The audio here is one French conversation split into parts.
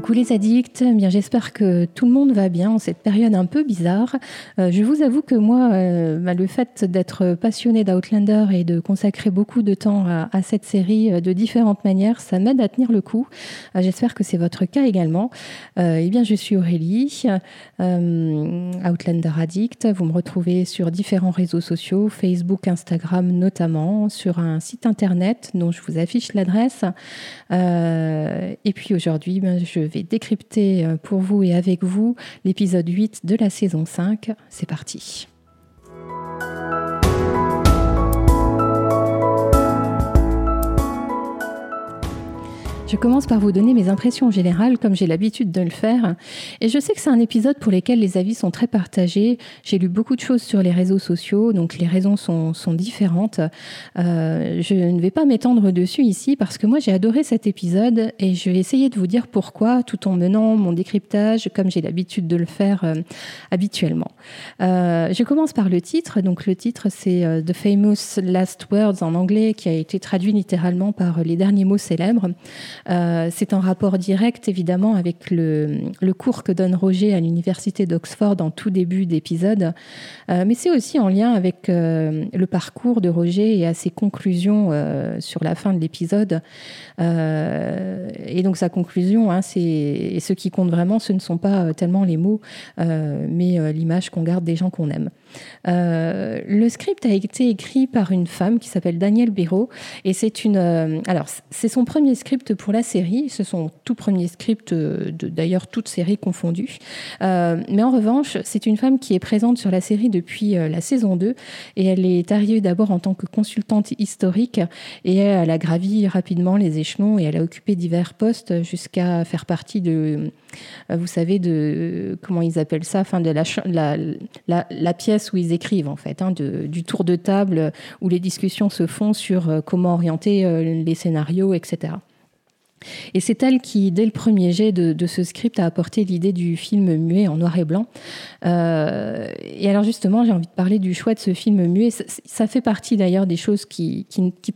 Coucou les addicts, eh bien j'espère que tout le monde va bien en cette période un peu bizarre. Euh, je vous avoue que moi, euh, bah, le fait d'être passionné d'Outlander et de consacrer beaucoup de temps à, cette série euh, de différentes manières, ça m'aide à tenir le coup. j'espère que c'est votre cas également. eh bien je suis Aurélie, Outlander Addict. Vous me retrouvez sur différents réseaux sociaux, Facebook, Instagram notamment, sur un site internet dont je vous affiche l'adresse. et puis aujourd'hui, ben, je décrypter euh, pour vous et avec vous l'épisode 8 de la saison 5. C'est parti. Je commence par vous donner mes impressions générales comme j'ai l'habitude de le faire. Et je sais que c'est un épisode pour lequel les avis sont très partagés. J'ai lu beaucoup de choses sur les réseaux sociaux, donc les raisons sont, sont différentes. Euh, je ne vais pas m'étendre dessus ici parce que moi j'ai adoré cet épisode et je vais essayer de vous dire pourquoi tout en menant mon décryptage comme j'ai l'habitude de le faire euh, habituellement. Euh, je commence par le titre. Donc le titre c'est The Famous Last Words en anglais qui a été traduit littéralement par les derniers mots célèbres. Euh, c'est en rapport direct, évidemment, avec le, cours que donne Roger à l'université d'Oxford en tout début d'épisode, euh, mais c'est aussi en lien avec euh, le parcours de Roger et à ses conclusions sur la fin de l'épisode. et donc sa conclusion, hein, c'est ce qui compte vraiment, ce ne sont pas tellement les mots, mais l'image qu'on garde des gens qu'on aime. Le script a été écrit par une femme qui s'appelle Danielle Béraud et c'est une alors c'est son premier script pour la série. C'est son tout premier script, de, d'ailleurs toute série confondue. Euh, mais en revanche, c'est une femme qui est présente sur la série depuis euh, la saison 2 et elle est arrivée d'abord en tant que consultante historique et elle a gravi rapidement les échelons et elle a occupé divers postes jusqu'à faire partie de, euh, vous savez, de comment ils appellent ça, de la, pièce où ils écrivent en fait, hein, du tour de table où les discussions se font sur comment orienter les scénarios, etc. Et c'est elle qui, dès le premier jet de, ce script, a apporté l'idée du film muet en noir et blanc. Euh, et alors justement, j'ai envie de parler du choix de ce film muet. Ça, fait partie d'ailleurs des choses qui,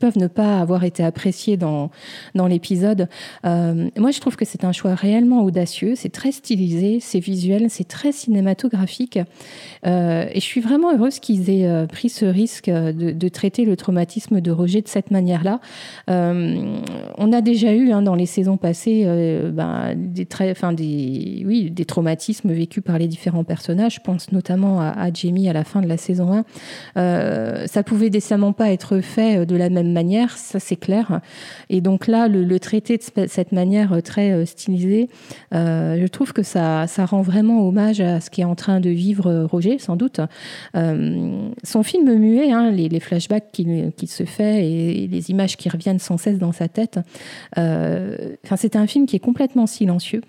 peuvent ne pas avoir été appréciées dans, dans l'épisode. Euh, moi, je trouve que c'est un choix réellement audacieux. C'est très stylisé, c'est visuel, c'est très cinématographique. Euh, et je suis vraiment heureuse qu'ils aient pris ce risque de, de, traiter le traumatisme de Roger de cette manière-là. on a déjà eu hein, dans les saisons passées euh, ben, des, enfin, des, oui, des traumatismes vécus par les différents personnages. Je pense notamment à, Jamie à la fin de la saison 1. Euh, ça pouvait décemment pas être fait euh, de la même manière, ça c'est clair. Et donc là, le, traiter de cette manière très stylisée, je trouve que ça, ça rend vraiment hommage à ce qui est en train de vivre Roger, sans doute. son film muet, hein, les, flashbacks qu'il qui se fait et, les images qui reviennent sans cesse dans sa tête, euh, enfin, c'est un film qui est complètement silencieux.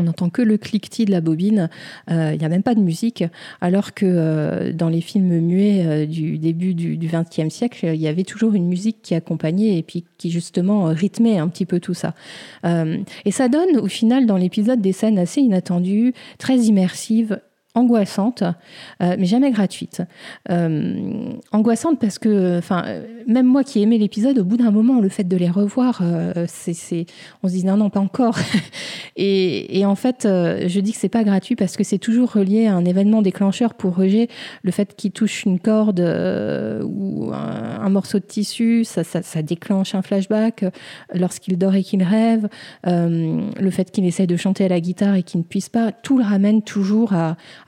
On n'entend que le cliquetis de la bobine, euh, il n'y a même pas de musique, alors que euh, dans les films muets du début du XXe siècle, il y avait toujours une musique qui accompagnait et puis qui justement rythmait un petit peu tout ça. et ça donne au final dans l'épisode des scènes assez inattendues, très immersives, angoissante, euh, mais jamais gratuite. Euh, angoissante parce que, enfin, même moi qui aimais l'épisode, au bout d'un moment, le fait de les revoir, euh, c'est, on se dit non, non, pas encore. et, en fait, je dis que c'est pas gratuit parce que c'est toujours relié à un événement déclencheur pour Roger. Le fait qu'il touche une corde ou un, morceau de tissu, ça, déclenche un flashback. Lorsqu'il dort et qu'il rêve, le fait qu'il essaie de chanter à la guitare et qu'il ne puisse pas, tout le ramène toujours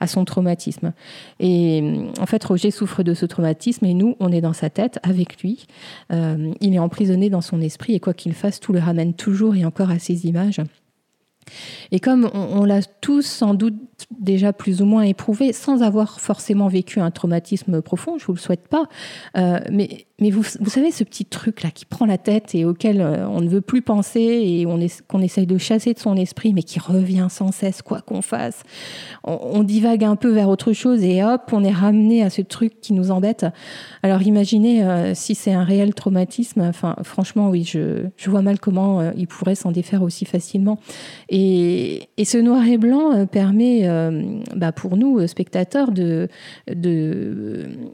à à son traumatisme. Et en fait, Roger souffre de ce traumatisme et nous, on est dans sa tête avec lui. Euh, il est emprisonné dans son esprit et quoi qu'il fasse, tout le ramène toujours et encore à ces images. Et comme on, l'a tous sans doute déjà plus ou moins éprouvé, sans avoir forcément vécu un traumatisme profond, je vous le souhaite pas, euh, mais mais vous, vous, savez, ce petit truc-là qui prend la tête et auquel euh, on ne veut plus penser et on qu'on essaye de chasser de son esprit, mais qui revient sans cesse, quoi qu'on fasse. On, divague un peu vers autre chose et hop, on est ramené à ce truc qui nous embête. Alors imaginez euh, si c'est un réel traumatisme. Enfin, franchement, oui, je, je vois mal comment il pourrait s'en défaire aussi facilement. Et, et, ce noir et blanc permet bah, pour nous, spectateurs, de,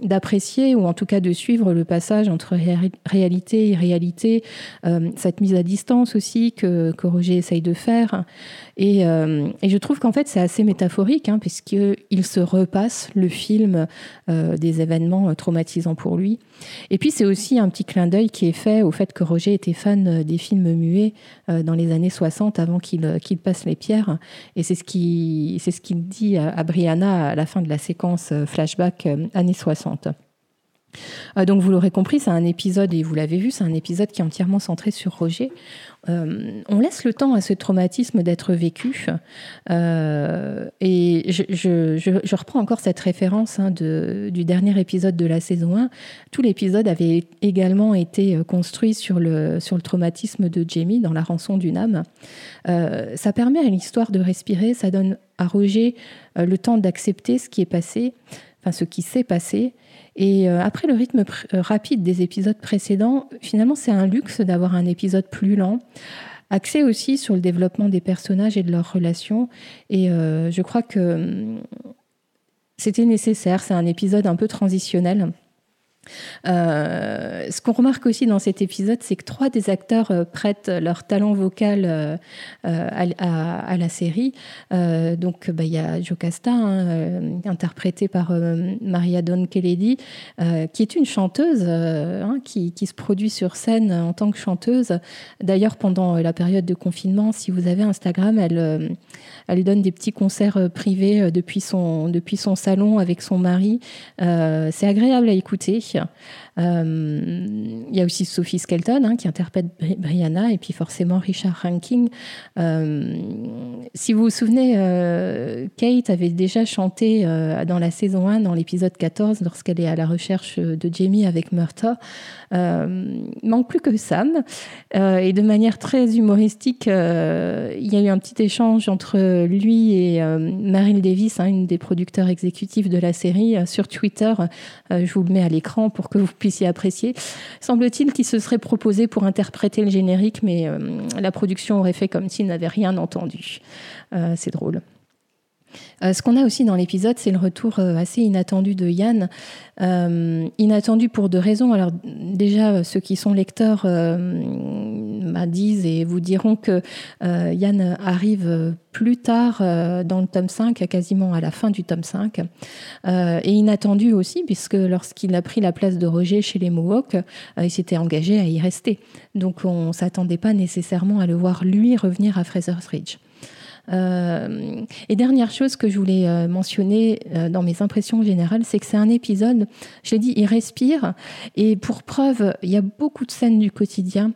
d'apprécier ou en tout cas de suivre le passage entre réalité et irréalité, cette mise à distance aussi que, que Roger essaye de faire. Et, et je trouve qu'en fait, c'est assez métaphorique, hein, puisqu'il se repasse le film des événements traumatisants pour lui. Et puis, c'est aussi un petit clin d'œil qui est fait au fait que Roger était fan des films muets dans les années 60 avant qu'il qu'il passe les pierres. Et c'est ce qu'il ce qu'il dit à, Brianna à la fin de la séquence euh, flashback euh, années 60. Euh, donc vous l'aurez compris, c'est un épisode, et vous l'avez vu, c'est un épisode qui est entièrement centré sur Roger. On laisse le temps à ce traumatisme d'être vécu. Et je, reprends encore cette référence hein, du dernier épisode de la saison 1. Tout l'épisode avait également été construit sur le, sur le traumatisme de Jamie dans la rançon d'une âme. ça permet à l'histoire de respirer, ça donne à Roger le temps d'accepter ce qui est passé, enfin ce qui s'est passé, et euh, après le rythme euh, rapide des épisodes précédents, finalement, c'est un luxe d'avoir un épisode plus lent. Axé aussi sur le développement des personnages et de leurs relations. Et euh, je crois que hum, c'était nécessaire. C'est un épisode un peu transitionnel. Euh, ce qu'on remarque aussi dans cet épisode, c'est que trois des acteurs euh, prêtent leur talent vocal euh, à, la série. donc, bah, il y a Jocasta, hein, interprétée par Maria Dawn Kennedy, qui est une chanteuse hein, qui, se produit sur scène en tant que chanteuse. D'ailleurs, pendant la période de confinement, si vous avez Instagram, elle elle donne des petits concerts privés depuis son, salon avec son mari. C'est agréable à écouter. Il y a aussi Sophie Skelton hein, qui interprète Brianna et puis forcément Richard Ranking. si vous vous souvenez, Kate avait déjà chanté dans la saison 1, dans l'épisode 14, lorsqu'elle est à la recherche de Jamie avec Murta. manque plus que Sam. et de manière très humoristique, il y a eu un petit échange entre lui et euh, Meryl Davis, hein, une des producteurs exécutifs de la série, euh, sur Twitter. Euh, je vous le mets à l'écran pour que vous puissiez apprécier. Semble-t-il qu'il se serait proposé pour interpréter le générique, mais la production aurait fait comme s'il n'avait rien entendu. C'est drôle. Ce qu'on a aussi dans l'épisode, c'est le retour assez inattendu de Yann. inattendu pour deux raisons. Alors déjà, ceux qui sont lecteurs disent et vous diront que euh, Yann arrive plus tard euh, dans le tome 5, quasiment à la fin du tome 5, euh, et inattendu aussi, puisque lorsqu'il a pris la place de Roger chez les Mohawks, il s'était engagé à y rester. Donc on ne s'attendait pas nécessairement à le voir lui revenir à Fraser's Ridge. Euh, et dernière chose que je voulais euh, mentionner euh, dans mes impressions générales, c'est que c'est un épisode, je l'ai dit, il respire. Et pour preuve, il y a beaucoup de scènes du quotidien.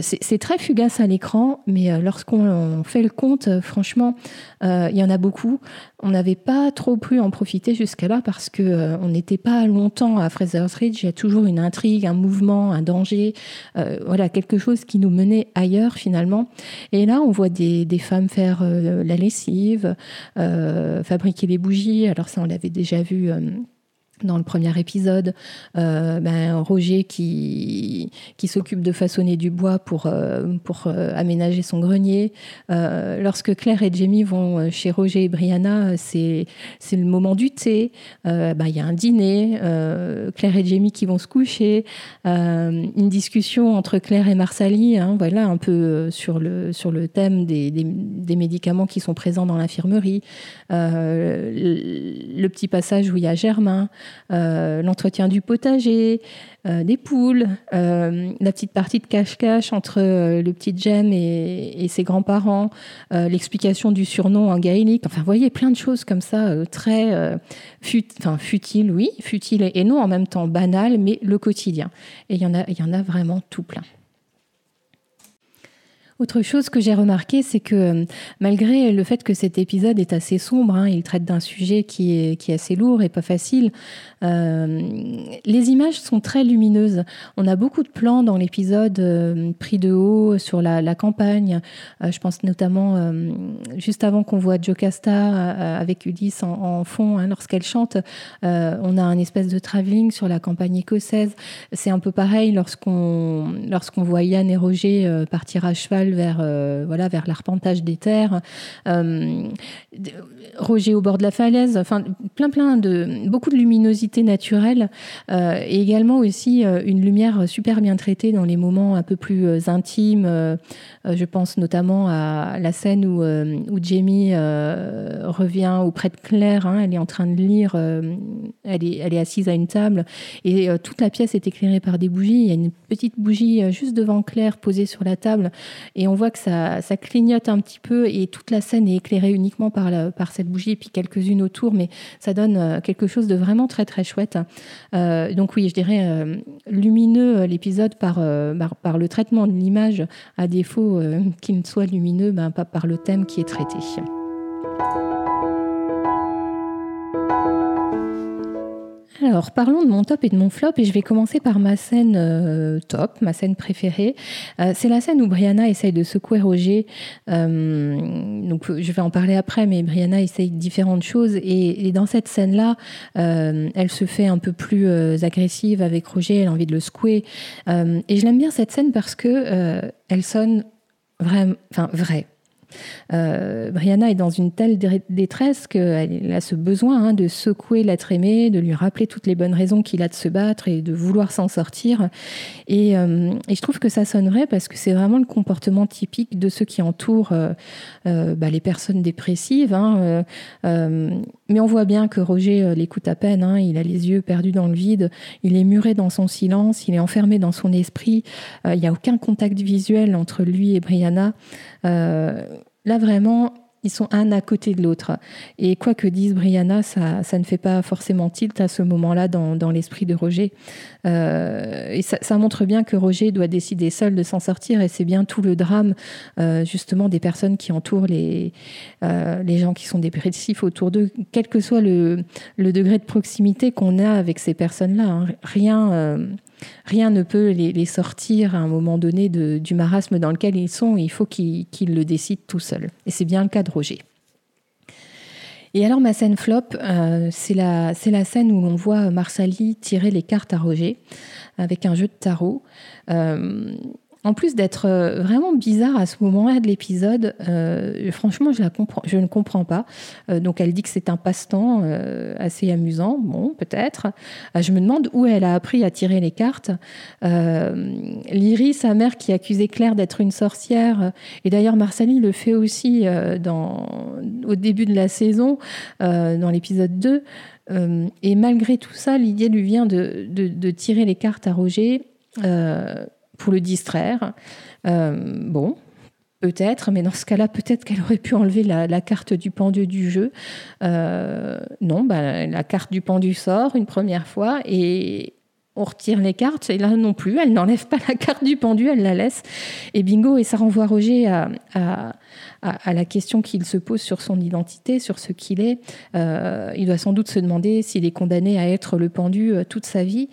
c'est très fugace à l'écran, mais lorsqu'on fait le compte, franchement, il y en a beaucoup. On n'avait pas trop pu en profiter jusqu'à là parce que on n'était pas longtemps à Fraser's Ridge. Il y a toujours une intrigue, un mouvement, un danger, voilà quelque chose qui nous menait ailleurs finalement. Et là, on voit des, femmes faire la lessive, euh, fabriquer les bougies. Alors ça, on l'avait déjà vu euh, dans le premier épisode, euh, ben, Roger qui, qui s'occupe de façonner du bois pour, euh, pour euh, aménager son grenier. lorsque Claire et Jamie vont chez Roger et Brianna, c'est, le moment du thé. Ben, il y a un dîner, Claire et Jamie qui vont se coucher, une discussion entre Claire et Marsali, hein, voilà, un peu sur le, sur le thème des, des, des médicaments qui sont présents dans l'infirmerie. Le, le, petit passage où il y a Germain. Euh, l'entretien du potager, euh, des poules, euh, la petite partie de cache-cache entre le petit Jem et, ses grands-parents, l'explication du surnom en gaélique. Enfin, vous voyez, plein de choses comme ça, très fut, enfin, futiles, oui, futiles et, non en même temps banales, mais le quotidien. Et il y il y en a vraiment tout plein. Autre chose que j'ai remarqué, c'est que euh, malgré le fait que cet épisode est assez sombre, hein, il traite d'un sujet qui est, assez lourd et pas facile, euh, les images sont très lumineuses. On a beaucoup de plans dans l'épisode euh, pris de haut sur la, campagne. je pense notamment juste avant qu'on voit Jocasta avec Ulysse en, en fond, hein, lorsqu'elle chante, on a un espèce de travelling sur la campagne écossaise. C'est un peu pareil lorsqu'on lorsqu'on voit Yann et Roger partir à cheval vers, voilà, vers l'arpentage des terres. Roger au bord de la falaise, enfin plein plein de beaucoup de luminosité naturelle et également aussi une lumière super bien traitée dans les moments un peu plus intimes. je pense notamment à la scène où, Jamie revient auprès de Claire. Hein, elle est en train de lire, elle est assise à une table et toute la pièce est éclairée par des bougies. Il y a une petite bougie juste devant Claire posée sur la table et on voit que ça, clignote un petit peu et toute la scène est éclairée uniquement par, cette bougie et puis quelques-unes autour, mais ça donne euh, quelque chose de vraiment très très chouette. Euh, donc oui, je dirais euh, lumineux l'épisode par, par, le traitement de l'image, à défaut qu'il ne soit lumineux ben, pas par le thème qui est traité. Alors, parlons de mon top et de mon flop, et je vais commencer par ma scène euh, top, ma scène préférée. Euh, c'est la scène où Brianna essaye de secouer Roger. Euh, donc, je vais en parler après, mais Brianna essaye différentes choses, et, dans cette scène-là, elle se fait un peu plus agressive avec Roger, elle a envie de le secouer. et je l'aime bien cette scène parce que elle sonne vraiment, enfin, vraie. Euh, Brianna est dans une telle détresse qu'elle a ce besoin hein, de secouer l'être aimé, de lui rappeler toutes les bonnes raisons qu'il a de se battre et de vouloir s'en sortir. Et, euh, je trouve que ça sonne vrai parce que c'est vraiment le comportement typique de ceux qui entourent euh, bah, les personnes dépressives. Hein, mais on voit bien que Roger l'écoute à peine. Hein, il a les yeux perdus dans le vide. Il est muré dans son silence. Il est enfermé dans son esprit. il n'y a aucun contact visuel entre lui et Brianna. Là, vraiment, ils sont un à côté de l'autre. Et quoi que dise Brianna, ça, ça ne fait pas forcément tilt à ce moment-là dans, l'esprit de Roger. Euh, et ça, montre bien que Roger doit décider seul de s'en sortir. Et c'est bien tout le drame, euh, justement, des personnes qui entourent les, euh, les gens qui sont dépressifs autour d'eux, quel que soit le, le degré de proximité qu'on a avec ces personnes-là. Hein. Rien Rien ne peut les, sortir à un moment donné du marasme dans lequel ils sont. Il faut qu'ils le décident tout seuls. Et c'est bien le cas de Roger. Et alors ma scène flop, euh, c'est la, scène où l'on voit Marsali tirer les cartes à Roger avec un jeu de tarot. Euh, en plus d'être euh, vraiment bizarre à ce moment-là de l'épisode, euh, franchement, je, la comprends, je ne comprends pas. Euh, donc, elle dit que c'est un passe-temps assez amusant. Bon, peut-être. je me demande où elle a appris à tirer les cartes. Lyrie, sa mère, qui accusait Claire d'être une sorcière, et d'ailleurs, Marsali le fait aussi dans, au début de la saison, dans l'épisode 2. et malgré tout ça, l'idée lui vient de, de, de, tirer les cartes à Roger pour le distraire. Euh, bon, Peut-être, mais dans ce cas-là, peut-être qu'elle aurait pu enlever la, carte du pendu du jeu. Euh, non, bah, la carte du pendu sort une première fois et on retire les cartes. Et là non plus, elle n'enlève pas la carte du pendu, elle la laisse. Et bingo, et ça renvoie Roger à, à, la question qu'il se pose sur son identité, sur ce qu'il est. Euh, il doit sans doute se demander s'il est condamné à être le pendu toute sa vie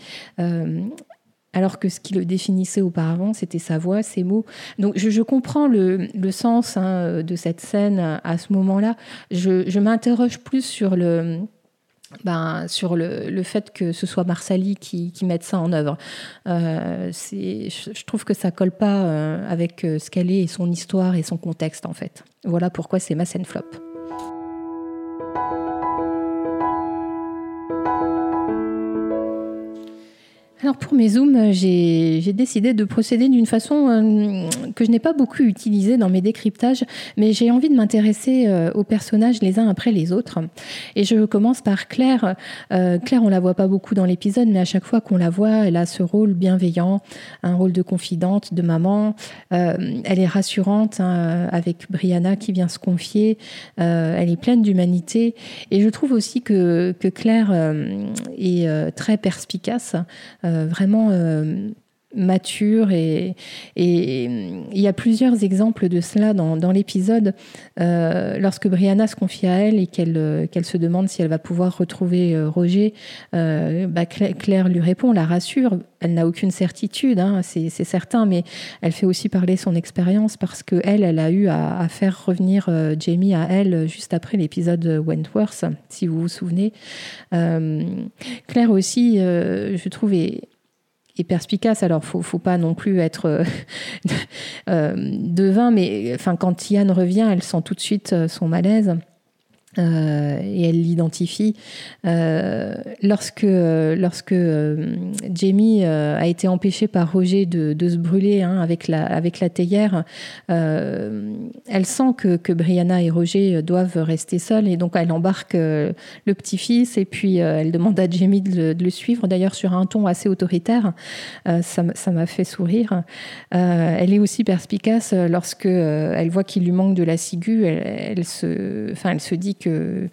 alors que ce qui le définissait auparavant, c'était sa voix, ses mots. Donc je, comprends le, sens hein, de cette scène à ce moment-là. Je, m'interroge plus sur le... Ben, sur le, fait que ce soit Marsali qui, mette ça en œuvre. Euh, je, trouve que ça colle pas euh, avec euh, ce qu'elle est et son histoire et son contexte en fait. Voilà pourquoi c'est ma scène flop. Alors pour mes zooms, euh, j'ai décidé de procéder d'une façon euh, que je n'ai pas beaucoup utilisée dans mes décryptages, mais j'ai envie de m'intéresser euh, aux personnages les uns après les autres. Et je commence par Claire. Claire, on la voit pas beaucoup dans l'épisode, mais à chaque fois qu'on la voit, elle a ce rôle bienveillant, un rôle de confidente, de maman. elle est rassurante hein, avec Brianna qui vient se confier. elle est pleine d'humanité. Et je trouve aussi que Claire est très perspicace. Euh, vraiment euh, mature et, il y a plusieurs exemples de cela dans, l'épisode. Euh, lorsque Brianna se confie à elle et qu'elle qu'elle se demande si elle va pouvoir retrouver Roger bah Claire, lui répond la rassure. Elle n'a aucune certitude hein, c'est certain mais elle fait aussi parler son expérience parce que elle elle a eu à, à faire revenir Jamie à elle juste après l'épisode Wentworth si vous vous souvenez. Claire aussi je trouve est perspicace. Alors, faut, faut pas non plus être devin, mais enfin, quand Yann revient, elle sent tout de suite son malaise. Euh, et elle l'identifie. Euh, lorsque lorsque euh, Jamie a été empêchée par Roger de, se brûler hein, avec, la, avec la théière, elle sent que, que Brianna et Roger doivent rester seuls et donc elle embarque le petit-fils et puis elle demande à Jamie de le, suivre, d'ailleurs sur un ton assez autoritaire. ça m'a fait sourire. elle est aussi perspicace lorsque elle voit qu'il lui manque de la ciguë. Elle, se, elle se dit que que,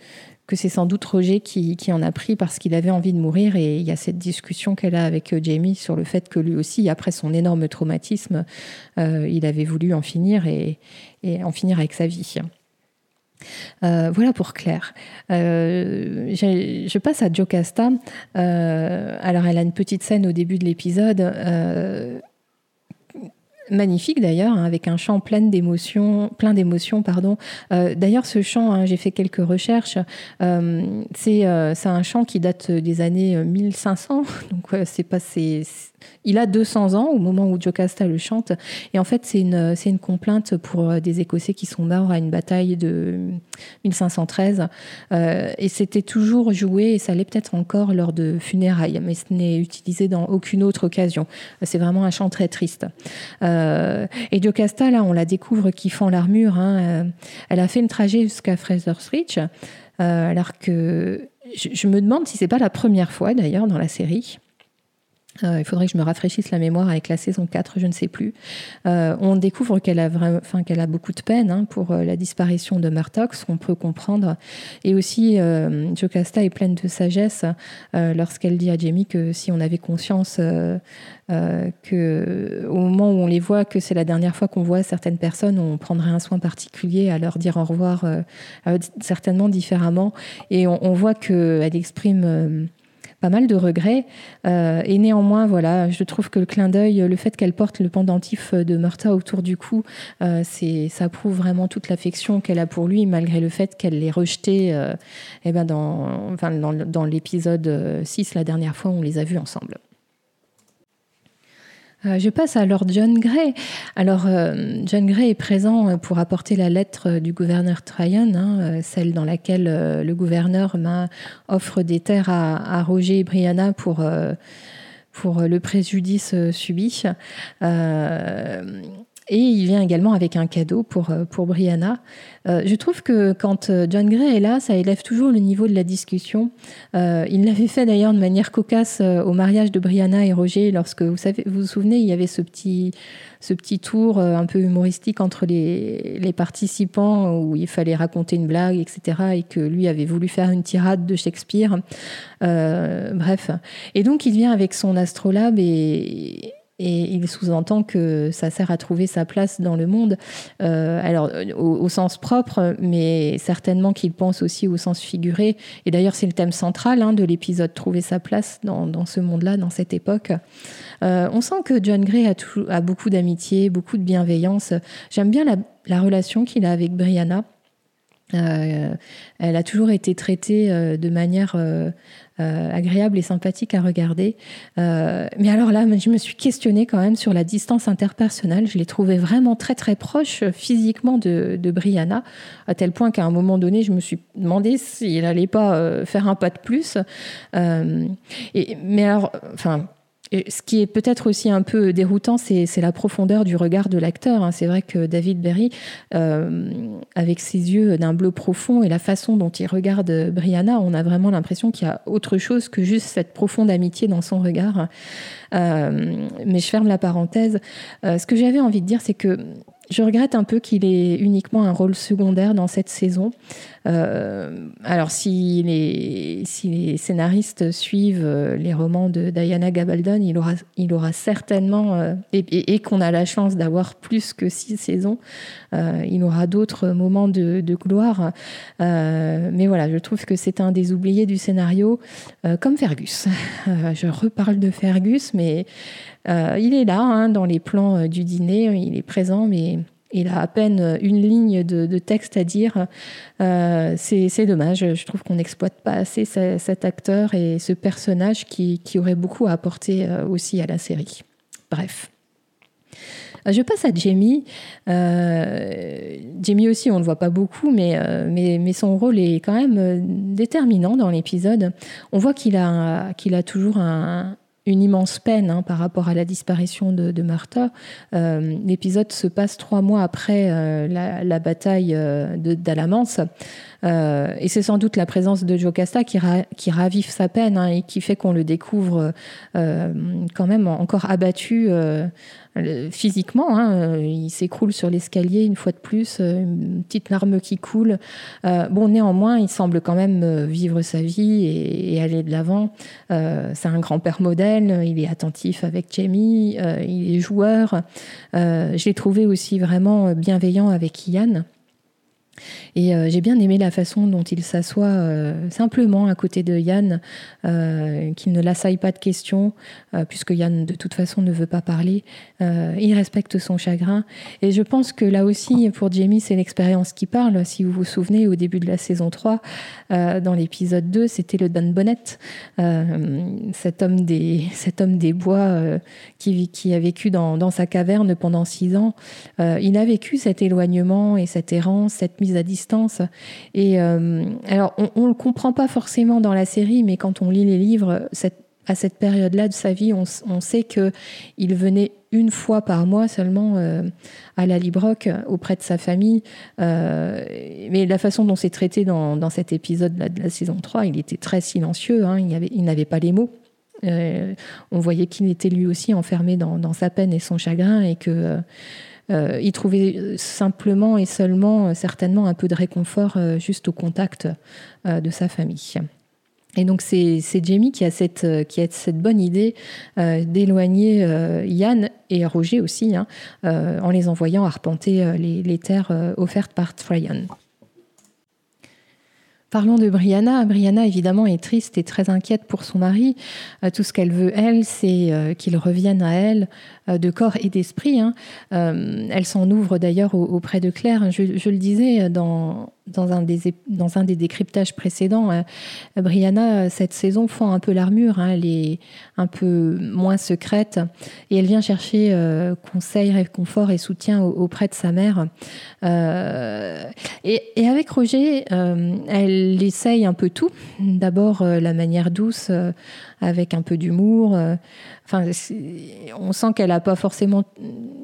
c'est sans doute Roger qui, en a pris parce qu'il avait envie de mourir. Et il y a cette discussion qu'elle a avec euh, Jamie sur le fait que lui aussi, après son énorme traumatisme, euh, il avait voulu en finir et, en finir avec sa vie. Euh, voilà pour Claire. je passe à Jocasta. alors, elle a une petite scène au début de l'épisode magnifique d'ailleurs, hein, avec un chant plein d'émotions, plein d'émotions, pardon. Euh, d'ailleurs, ce chant, hein, j'ai fait quelques recherches. Euh, euh, c'est un chant qui date des années 1500, donc c'est pas il a 200 ans au moment où Jocasta le chante. Et en fait, c'est une, c'est une complainte pour euh, des Écossais qui sont morts à une bataille de 1513. Euh, et c'était toujours joué, et ça l'est peut-être encore lors de funérailles, mais ce n'est utilisé dans aucune autre occasion. C'est vraiment un chant très triste. Euh, et Jocasta, là, on la découvre qui fend l'armure. Hein. Elle a fait une trajet jusqu'à Fraser's Ridge, alors que je me demande si c'est pas la première fois d'ailleurs dans la série. Euh, il faudrait que je me rafraîchisse la mémoire avec la saison 4, je ne sais plus. Euh, on découvre qu'elle a, enfin, qu'elle a beaucoup de peine hein, pour euh, la disparition de Murtox, qu'on peut comprendre. Et aussi, Jocasta est pleine de sagesse lorsqu'elle dit à Jamie que si on avait conscience que au moment où on les voit, que c'est la dernière fois qu'on voit certaines personnes, on prendrait un soin particulier à leur dire au revoir certainement différemment. Et on voit qu'elle exprime pas mal de regrets. Euh, et néanmoins, voilà, je trouve que le clin d'œil, le fait qu'elle porte le pendentif de Martha autour du cou, euh, c'est, ça prouve vraiment toute l'affection qu'elle a pour lui, malgré le fait qu'elle l'ait rejeté euh, eh ben dans, dans, l'épisode 6, la dernière fois, on les a vus ensemble. Euh, je passe à Lord John Gray. Alors, euh, John Gray est présent euh, pour apporter la lettre du gouverneur Tryon, hein, celle dans laquelle le gouverneur offre des terres à, Roger et Brianna pour, pour le préjudice subi. Et il vient également avec un cadeau pour, euh, pour Brianna. Euh, je trouve que quand euh, John Gray est là, ça élève toujours le niveau de la discussion. il l'avait fait d'ailleurs de manière cocasse au mariage de Brianna et Roger, lorsque vous savez, vous, vous souvenez, il y avait ce petit, ce petit tour un peu humoristique entre les, les participants où il fallait raconter une blague, etc. Et que lui avait voulu faire une tirade de Shakespeare. bref. Et donc il vient avec son astrolabe et et il sous-entend que ça sert à trouver sa place dans le monde, euh, alors au, sens propre, mais certainement qu'il pense aussi au sens figuré. Et d'ailleurs, c'est le thème central hein, de l'épisode Trouver sa place dans, ce monde-là, dans cette époque. Euh, on sent que John Gray a, a beaucoup d'amitié, beaucoup de bienveillance. J'aime bien la, relation qu'il a avec Brianna. Euh, elle a toujours été traitée de manière euh, agréable et sympathique à regarder. Euh, mais alors là, je me suis questionnée quand même sur la distance interpersonnelle. Je l'ai trouvée vraiment très très proche physiquement de, Brianna, à tel point qu'à un moment donné, je me suis demandé s'il n'allait pas euh, faire un pas de plus. mais alors, enfin ce qui est peut-être aussi un peu déroutant, c'est la profondeur du regard de l'acteur. Hein. C'est vrai que David Berry, euh, avec ses yeux d'un bleu profond et la façon dont il regarde Brianna, on a vraiment l'impression qu'il y a autre chose que juste cette profonde amitié dans son regard. Euh, mais je ferme la parenthèse. Euh, ce que j'avais envie de dire, c'est que je regrette un peu qu'il ait uniquement un rôle secondaire dans cette saison. Euh, alors, si les, scénaristes suivent euh, les romans de Diana Gabaldon, il aura, il aura certainement, euh, et, qu'on a la chance d'avoir plus que six saisons, il aura d'autres moments de, de gloire. mais voilà, je trouve que c'est un des oubliés du scénario, comme Fergus. je reparle de Fergus, mais il est là, hein, dans les plans du dîner, il est présent, mais il a à peine une ligne de, texte à dire. c'est dommage. Je trouve qu'on n'exploite pas assez cet acteur et ce personnage qui, aurait beaucoup à apporter aussi à la série. Bref. Euh, je passe à Jamie. Euh, Jamie aussi, on ne le voit pas beaucoup, mais, euh, mais, mais, son rôle est quand même déterminant dans l'épisode. On voit qu'il a, qu'il a toujours un, une immense peine hein, par rapport à la disparition de, de Martha. L'épisode se passe trois mois après la, bataille de d'Alamance. Et c'est sans doute la présence de Jocasta qui, qui ravive sa peine hein, et qui fait qu'on le découvre quand même encore abattu physiquement. Hein, euh, il s'écroule sur l'escalier une fois de plus, euh, une petite larme qui coule. Euh, bon, néanmoins, il semble quand même vivre sa vie et, aller de l'avant. c'est un grand-père modèle, il est attentif avec Jamie, il est joueur. je l'ai trouvé aussi vraiment bienveillant avec Ian. Et euh, j'ai bien aimé la façon dont il s'assoit euh, simplement à côté de Yann, euh, qu'il ne l'assaille pas de questions, puisque Yann de toute façon ne veut pas parler. il respecte son chagrin. Et je pense que là aussi, pour Jamie, c'est l'expérience qui parle. Si vous vous souvenez, au début de la saison 3, dans l'épisode 2, c'était le Dan Bonnet, cet, homme des, cet homme des bois qui, a vécu dans, dans, sa caverne pendant six ans. il a vécu cet éloignement et cette errance, cette mise à distance. Et euh, alors, on ne le comprend pas forcément dans la série, mais quand on lit les livres, à cette période-là de sa vie, on, sait que il venait une fois par mois seulement euh, à la Librock auprès de sa famille. Euh, mais la façon dont c'est traité dans, cet épisode de la saison 3, il était très silencieux, hein, il n'avait pas les mots. on voyait qu'il était lui aussi enfermé dans, sa peine et son chagrin et que euh, il trouvait simplement et seulement euh, certainement un peu de réconfort euh, juste au contact de sa famille. Et donc c'est Jamie qui a cette, qui a cette bonne idée d'éloigner Yann et Roger aussi, hein, en les envoyant arpenter les, les terres offertes par Trajan. Parlons de Brianna. Brianna, évidemment, est triste et très inquiète pour son mari. Euh, tout ce qu'elle veut, elle, c'est euh, qu'il revienne à elle euh, de corps et d'esprit. Hein. Elle s'en ouvre d'ailleurs auprès de Claire. Je, le disais dans, un des, dans un des décryptages précédents. Brianna, cette saison, fend un peu l'armure. Hein. Elle est un peu moins secrète et elle vient chercher conseil, réconfort et soutien auprès de sa mère. Et, avec Roger, elle elle essaye un peu tout. D'abord euh, la manière douce, euh, avec un peu d'humour. Euh, enfin, on sent qu'elle n'a pas forcément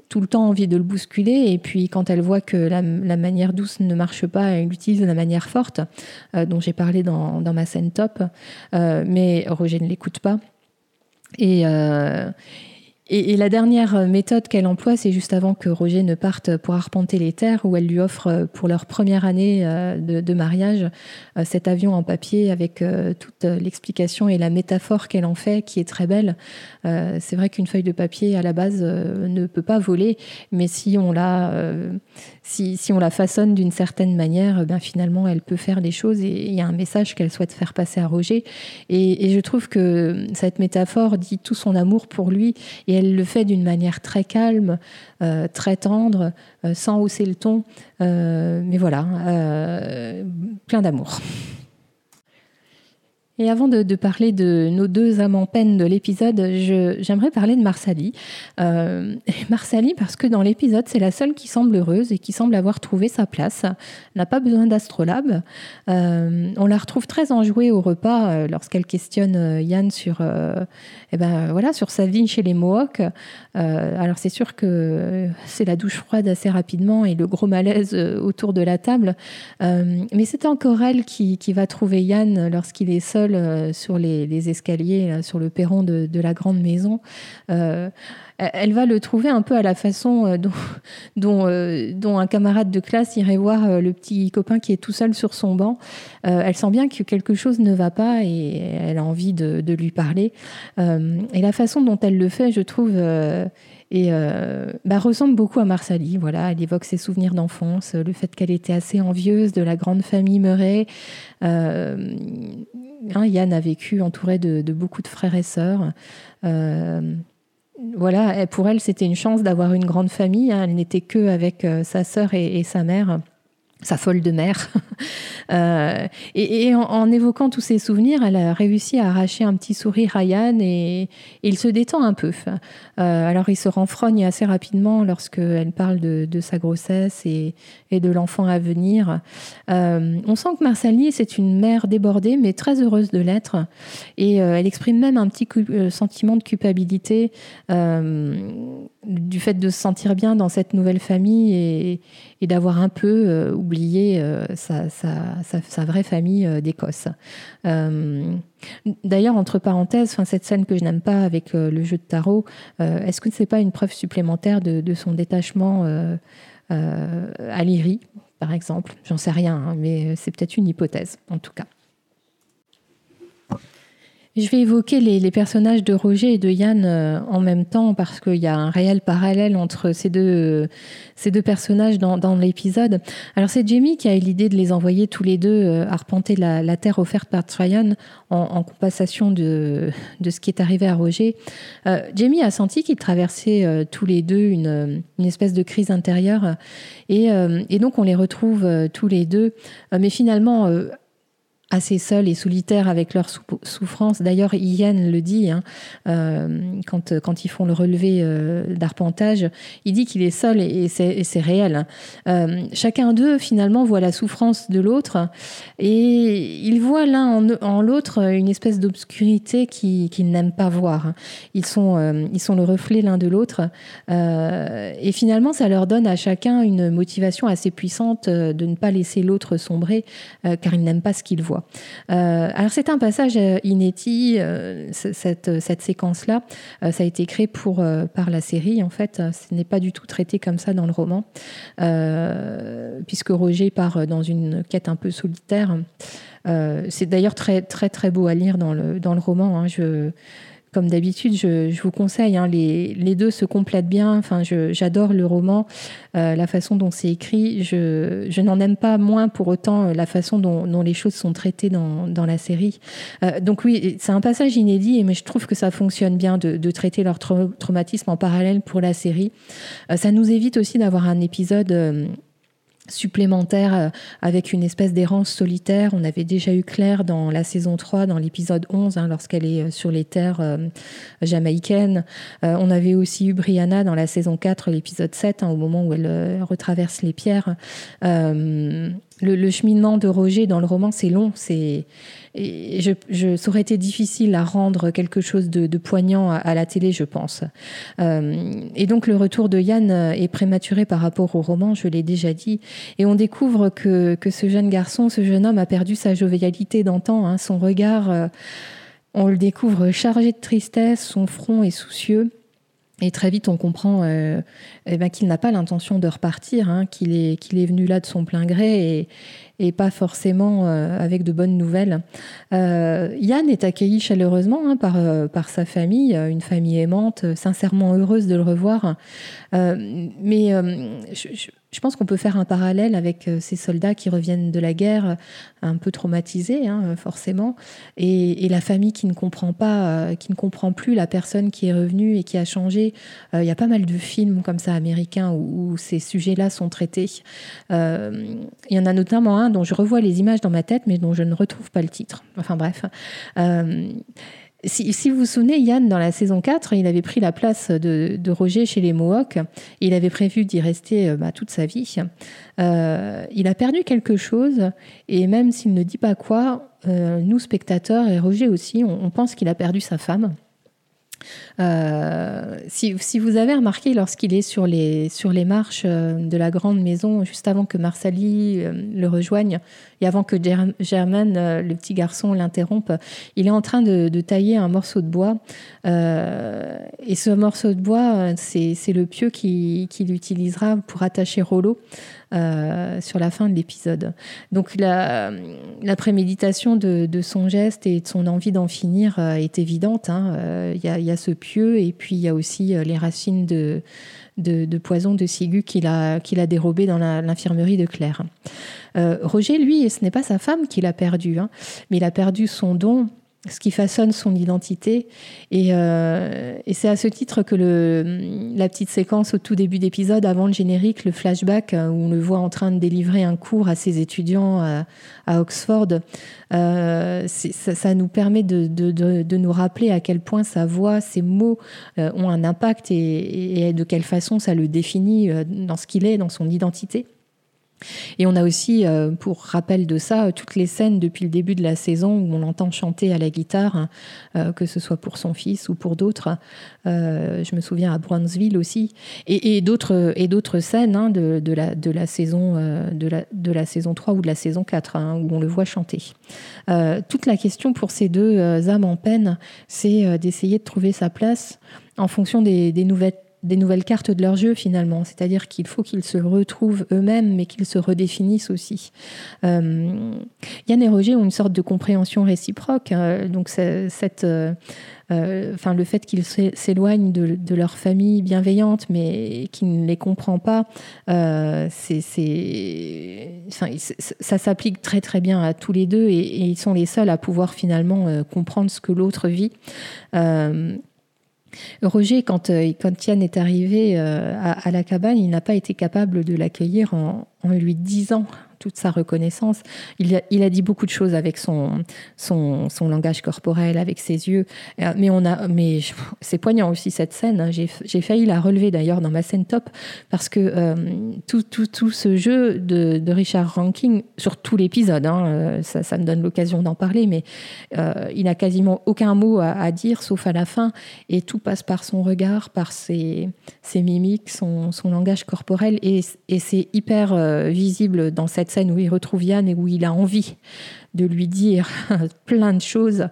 tout le temps envie de le bousculer. Et puis quand elle voit que la, manière douce ne marche pas, elle utilise la manière forte, dont j'ai parlé dans, ma scène top. mais Roger ne l'écoute pas. Et, et, la dernière euh, méthode qu'elle emploie, c'est juste avant que Roger ne parte pour arpenter les terres, où elle lui offre euh, pour leur première année euh, de, mariage cet avion en papier avec toute l'explication et la métaphore qu'elle en fait, qui est très belle. C'est vrai qu'une feuille de papier à la base ne peut pas voler, mais si on la, si, on la façonne d'une certaine manière, ben finalement elle peut faire des choses et il y a un message qu'elle souhaite faire passer à Roger. Et, et, je trouve que cette métaphore dit tout son amour pour lui et elle le fait d'une manière très calme, euh, très tendre, euh, sans hausser le ton. Euh, mais voilà, plein d'amour. Et avant de, parler de nos deux âmes en peine de l'épisode, j'aimerais parler de Marsali. Euh, Marsali parce que dans l'épisode, c'est la seule qui semble heureuse et qui semble avoir trouvé sa place. N'a pas besoin d'astrolabe. Euh, on la retrouve très enjouée au repas euh, lorsqu'elle questionne Yann sur, eh ben, voilà, sur sa vie chez les Mohawks. alors c'est sûr que c'est la douche froide assez rapidement et le gros malaise autour de la table. mais c'est encore elle qui, qui va trouver Yann lorsqu'il est seul euh, sur les, escaliers, sur le perron de, la grande maison. Euh, elle va le trouver un peu à la façon euh, dont, un camarade de classe irait voir le petit copain qui est tout seul sur son banc. elle sent bien que quelque chose ne va pas et elle a envie de lui parler. et la façon dont elle le fait, je trouve et euh, bah, ressemble beaucoup à Marsali. Voilà, elle évoque ses souvenirs d'enfance, le fait qu'elle était assez envieuse de la grande famille Murray. Euh, hein, Yann a vécu entouré de, beaucoup de frères et sœurs. Euh, voilà, pour elle, c'était une chance d'avoir une grande famille. Hein. Elle n'était que avec sa sœur et, sa mère sa folle de mère. Euh, et, en, évoquant tous ces souvenirs, elle a réussi à arracher un petit sourire à Yann et, il se détend un peu. Euh, alors il se renfrogne assez rapidement lorsqu'elle parle de, sa grossesse et, de l'enfant à venir. Euh, on sent que Marsalie, c'est une mère débordée, mais très heureuse de l'être. Et elle exprime même un petit sentiment de culpabilité du fait de se sentir bien dans cette nouvelle famille et, d'avoir un peu oublié sa, sa, vraie famille euh, d'Écosse. Euh, d'ailleurs, entre parenthèses, cette scène que je n'aime pas avec euh, le jeu de tarot, est-ce que ce n'est pas une preuve supplémentaire de, son détachement à l'IRI, par exemple? J'en sais rien, hein, mais c'est peut-être une hypothèse, en tout cas. Je vais évoquer les, personnages de Roger et de Yann euh, en même temps parce qu'il y a un réel parallèle entre ces deux, deux personnages dans, l'épisode. Alors c'est Jamie qui a eu l'idée de les envoyer tous les deux euh, arpenter la, terre offerte par Tryon en, compensation de, ce qui est arrivé à Roger. Euh, Jamie a senti qu'ils traversaient tous les deux une, une, espèce de crise intérieure et, et donc on les retrouve tous les deux. mais finalement assez seuls et solitaires avec leur souffrance. D'ailleurs, Ian le dit hein, euh, quand, quand ils font le relevé euh, d'arpentage, il dit qu'il est seul et, c'est réel. Euh, chacun d'eux, finalement, voit la souffrance de l'autre et ils voient l'un en, l'autre une espèce d'obscurité qu'ils n'aiment pas voir. Ils sont, ils sont le reflet l'un de l'autre et finalement, ça leur donne à chacun une motivation assez puissante de ne pas laisser l'autre sombrer car ils n'aiment pas ce qu'ils voient. Euh, alors c'est un passage euh, inédit, euh, cette, cette séquence-là. ça a été créé pour, par la série, en fait. Ce n'est pas du tout traité comme ça dans le roman, puisque Roger part dans une quête un peu solitaire. c'est d'ailleurs très, très, très beau à lire dans le, dans le roman. Hein. Je, comme d'habitude, je, vous conseille, hein, les, deux se complètent bien. Enfin, j'adore le roman, euh, la façon dont c'est écrit. Je, n'en aime pas moins pour autant euh, la façon dont, les choses sont traitées dans, la série. Euh, donc oui, c'est un passage inédit, mais je trouve que ça fonctionne bien de, traiter leur traumatisme en parallèle pour la série. ça nous évite aussi d'avoir un épisode supplémentaire euh, avec une espèce d'errance solitaire. On avait déjà eu Claire dans la saison 3, dans l'épisode 11, hein, lorsqu'elle est euh, sur les terres euh, jamaïcaines. on avait aussi eu Brianna dans la saison 4, l'épisode 7, hein, au moment où elle retraverse les pierres. Le, cheminement de Roger dans le roman, c'est long. C'est, je, je, ça aurait été difficile à rendre quelque chose de, poignant à, la télé, je pense. Euh, et donc le retour de Yann est prématuré par rapport au roman, je l'ai déjà dit. Et on découvre que, que, ce jeune garçon, ce jeune homme a perdu sa jovialité d'antan, hein, son regard. Euh, on le découvre chargé de tristesse, son front est soucieux. Et très vite, on comprend euh, eh ben, qu'il n'a pas l'intention de repartir, hein, qu'il est, est venu là de son plein gré et, et pas forcément euh, avec de bonnes nouvelles. Euh, Yann est accueilli chaleureusement hein, par, euh, par sa famille, une famille aimante, sincèrement heureuse de le revoir. mais je, je pense qu'on peut faire un parallèle avec euh, ces soldats qui reviennent de la guerre euh, un peu traumatisés, hein, forcément, et, la famille qui ne comprend pas, euh, qui ne comprend plus la personne qui est revenue et qui a changé. Il y a pas mal de films comme ça américains où, ces sujets-là sont traités. Il y en a notamment un dont je revois les images dans ma tête, mais dont je ne retrouve pas le titre. Enfin bref. Si, vous vous souvenez, Yann, dans la saison 4, il avait pris la place de, Roger chez les Mohawks. Il avait prévu d'y rester euh, bah, toute sa vie. Euh, il a perdu quelque chose, et même s'il ne dit pas quoi, euh, nous, spectateurs, et Roger aussi, on pense qu'il a perdu sa femme. Euh, si, vous avez remarqué, lorsqu'il est sur les, sur les marches euh, de la grande maison, juste avant que Marsali euh, le rejoigne et avant que Germaine, le petit garçon, l'interrompe, il est en train de, tailler un morceau de bois. et ce morceau de bois, c'est le pieu qu'il qui l'utilisera pour attacher Rollo. Euh, sur la fin de l'épisode. Donc la, la préméditation de, son geste et de son envie d'en finir euh, est évidente. Hein. Euh, il y, a, ce pieu et puis il y a aussi les racines de, de, poison de ciguë qu'il a, qu'il a dérobé dans l'infirmerie de Claire. Roger, lui, ce n'est pas sa femme qu'il a perdu, hein, mais il a perdu son don ce qui façonne son identité. Et, euh, et c'est à ce titre que le, la petite séquence au tout début d'épisode, avant le générique, le flashback, euh, où on le voit en train de délivrer un cours à ses étudiants à, à Oxford, euh, ça, ça, nous permet de, de, de, de, nous rappeler à quel point sa voix, ses mots euh, ont un impact et, et, de quelle façon ça le définit euh, dans ce qu'il est, dans son identité. Et on a aussi, euh, pour rappel de ça, toutes les scènes depuis le début de la saison où on l'entend chanter à la guitare, euh, que ce soit pour son fils ou pour d'autres. Euh, je me souviens à Brownsville aussi, et, d'autres et d'autres scènes hein, de, la, de la saison de la, de la saison 3 ou de la saison 4 hein, où on le voit chanter. toute la question pour ces deux âmes en peine, c'est d'essayer de trouver sa place en fonction des nouvelles des nouvelles cartes de leur jeu finalement. C'est-à-dire qu'il faut qu'ils se retrouvent eux-mêmes, mais qu'ils se redéfinissent aussi. Euh, Yann et Roger ont une sorte de compréhension réciproque. Euh, donc cette, euh, euh, enfin le fait qu'ils s'éloignent de, leur famille bienveillante, mais qui ne les comprend pas, c'est, ça s'applique très très bien à tous les deux et, ils sont les seuls à pouvoir finalement comprendre ce que l'autre vit. Roger, quand, euh, quand est arrivé euh, à, la cabane, il n'a pas été capable de l'accueillir en lui disant toute sa reconnaissance. Il a, dit beaucoup de choses avec son, langage corporel, avec ses yeux. Euh, mais on a, mais c'est poignant aussi cette scène. Hein. J'ai failli la relever d'ailleurs dans ma scène top parce que euh, tout, ce jeu de, Richard Ranking sur tout l'épisode, hein, euh, ça, me donne l'occasion d'en parler, mais il n'a quasiment aucun mot à, dire sauf à la fin et tout passe par son regard, par ses, mimiques, son, langage corporel et, et c'est hyper visible dans cette scène où il retrouve Yann et où il a envie de lui dire plein de choses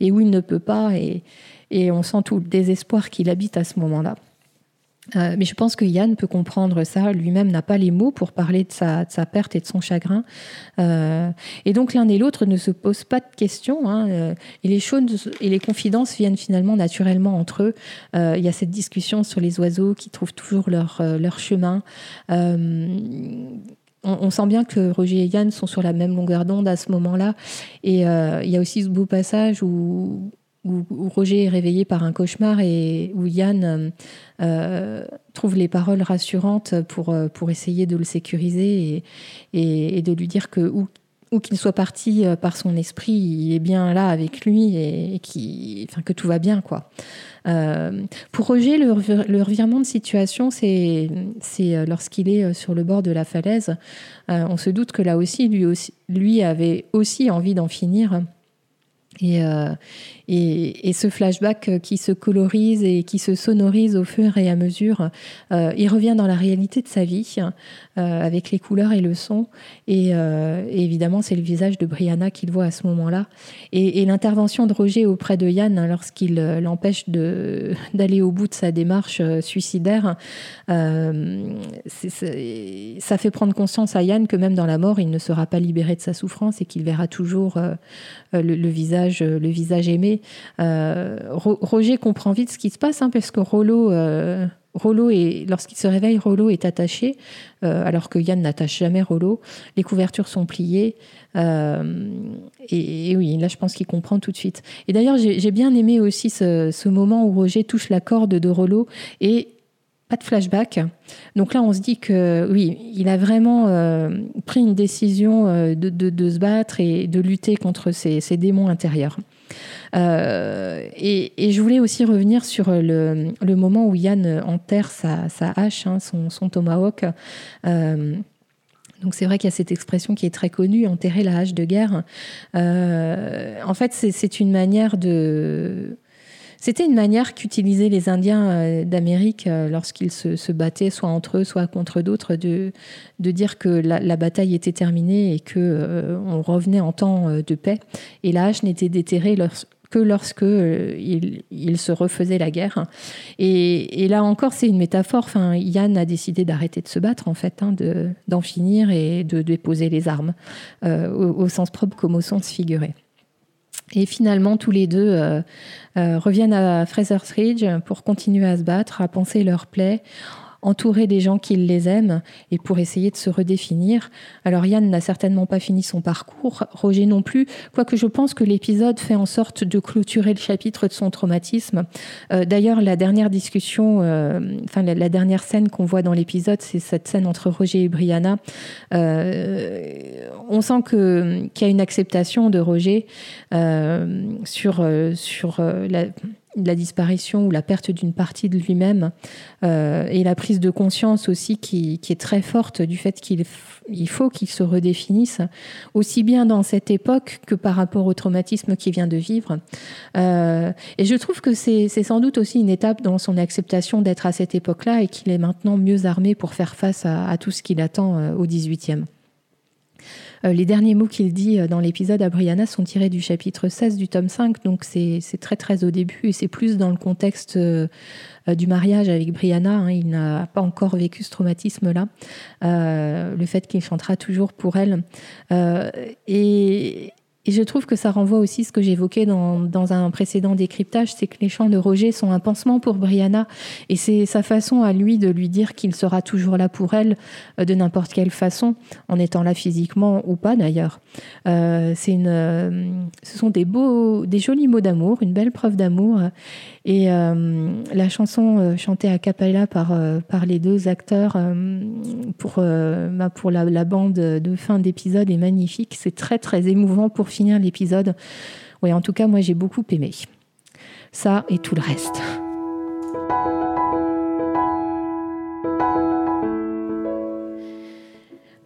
et où il ne peut pas et, et on sent tout le désespoir qu'il habite à ce moment-là. Euh, mais je pense que Yann peut comprendre ça. Lui-même n'a pas les mots pour parler de sa, de sa, perte et de son chagrin. Euh, et donc l'un et l'autre ne se posent pas de questions. Hein, euh, et les choses et les confidences viennent finalement naturellement entre eux. Il y a cette discussion sur les oiseaux qui trouvent toujours leur, leur chemin. Euh, on, sent bien que Roger et Yann sont sur la même longueur d'onde à ce moment-là. Et euh, il y a aussi ce beau passage où, Roger est réveillé par un cauchemar et où Yann euh, trouve les paroles rassurantes pour, pour essayer de le sécuriser et, de lui dire que ou qu'il soit parti par son esprit, il est bien là avec lui et, que tout va bien. quoi. Euh, pour Roger, le, revirement de situation, c'est lorsqu'il est sur le bord de la falaise. Euh, on se doute que là aussi, lui, avait aussi envie d'en finir. Et, euh, et, ce flashback qui se colorise et qui se sonorise au fur et à mesure, euh, il revient dans la réalité de sa vie, euh, avec les couleurs et le son. Et, euh, évidemment, c'est le visage de Brianna qu'il voit à ce moment-là. Et, l'intervention de Roger auprès de Yann hein, lorsqu'il euh, l'empêche d'aller au bout de sa démarche euh, suicidaire, euh, ça fait prendre conscience à Yann que même dans la mort, il ne sera pas libéré de sa souffrance et qu'il verra toujours le visage aimé euh, Roger comprend vite ce qui se passe, hein, parce que Rollo, euh, Rollo lorsqu'il se réveille, Rollo est attaché, euh, alors que Yann n'attache jamais Rollo. Les couvertures sont pliées. Et, oui, là, je pense qu'il comprend tout de suite. Et d'ailleurs, j'ai bien aimé aussi ce, moment où Roger touche la corde de Rollo et pas de flashback. Donc là, on se dit que oui, il a vraiment pris une décision de, se battre et de lutter contre ses, ses démons intérieurs. Euh, et, je voulais aussi revenir sur le, moment où Yann enterre sa, hache, hein, son, son, tomahawk. Euh, donc c'est vrai qu'il y a cette expression qui est très connue, enterrer la hache de guerre. Euh, en fait, c'est une manière de c'était une manière qu'utilisaient les Indiens euh, d'Amérique euh, lorsqu'ils se, battaient, soit entre eux, soit contre d'autres, de, dire que la, bataille était terminée et que euh, on revenait en temps de paix. Et la hache n'était déterrée que lorsque euh, il, se refaisait la guerre. Et, là encore, c'est une métaphore. Yann a décidé d'arrêter de se battre, en fait, hein, d'en de, finir et de déposer les armes, au, sens propre comme au sens figuré. Et finalement, tous les deux euh, euh, reviennent à Fraser's Ridge pour continuer à se battre, à penser leur plaie, entourer des gens qui les aiment et pour essayer de se redéfinir. Alors Yann n'a certainement pas fini son parcours, Roger non plus, quoique je pense que l'épisode fait en sorte de clôturer le chapitre de son traumatisme. Euh, d'ailleurs, la dernière discussion, euh, enfin la, dernière scène qu'on voit dans l'épisode, c'est cette scène entre Roger et Brianna. Euh, on sent qu'il y a une acceptation de Roger sur, sur la la disparition ou la perte d'une partie de lui-même euh, et la prise de conscience aussi qui, est très forte du fait qu'il il faut qu'il se redéfinisse aussi bien dans cette époque que par rapport au traumatisme qu'il vient de vivre. Euh, et je trouve que c'est sans doute aussi une étape dans son acceptation d'être à cette époque-là et qu'il est maintenant mieux armé pour faire face à, à tout ce qu'il attend euh, au 18e. Euh, les derniers mots qu'il dit euh, dans l'épisode à Brianna sont tirés du chapitre 16 du tome 5, donc c'est très très au début et c'est plus dans le contexte euh, du mariage avec Brianna. Hein. il n'a pas encore vécu ce traumatisme-là. le fait qu'il chantera toujours pour elle. et, et je trouve que ça renvoie aussi ce que j'évoquais dans, dans, un précédent décryptage, c'est que les chants de Roger sont un pansement pour Brianna, et c'est sa façon à lui de lui dire qu'il sera toujours là pour elle euh, de n'importe quelle façon, en étant là physiquement ou pas d'ailleurs. Euh, c'est une, euh, ce sont des beaux, des jolis mots d'amour, une belle preuve d'amour, et euh, la chanson euh, chantée à cappella par, euh, par les deux acteurs pour, bah, pour la, bande de fin d'épisode est magnifique. C'est très très émouvant pour finir l'épisode. Oui, en tout cas, moi j'ai beaucoup aimé. Ça et tout le reste.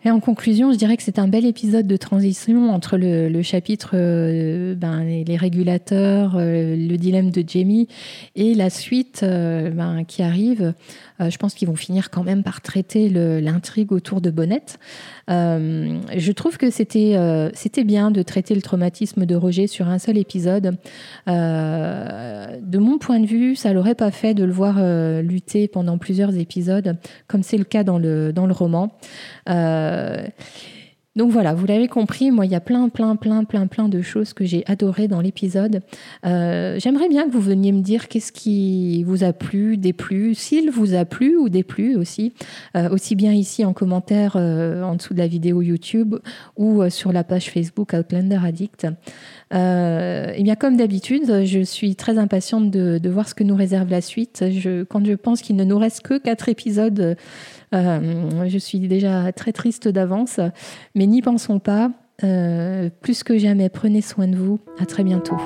Et en conclusion, je dirais que c'est un bel épisode de transition entre le, chapitre euh, ben, les, régulateurs, euh, le dilemme de Jamie et la suite euh, ben, qui arrive. Je pense qu'ils vont finir quand même par traiter l'intrigue autour de Bonnette. je trouve que c'était c'était bien de traiter le traumatisme de Roger sur un seul épisode. de mon point de vue, ça l'aurait pas fait de le voir lutter pendant plusieurs épisodes, comme c'est le cas dans le, dans le roman. Euh, donc voilà, vous l'avez compris, moi il y a plein, plein, plein, plein, plein de choses que j'ai adorées dans l'épisode. Euh, j'aimerais bien que vous veniez me dire qu'est-ce qui vous a plu, déplu, s'il vous a plu ou déplu aussi, euh, aussi bien ici en commentaire en dessous de la vidéo YouTube ou sur la page Facebook Outlander Addict. Et bien comme d'habitude, je suis très impatiente de, voir ce que nous réserve la suite. Quand je pense qu'il ne nous reste que quatre épisodes euh, je suis déjà très triste d'avance, mais n'y pensons pas. Euh, plus que jamais, prenez soin de vous. À très bientôt.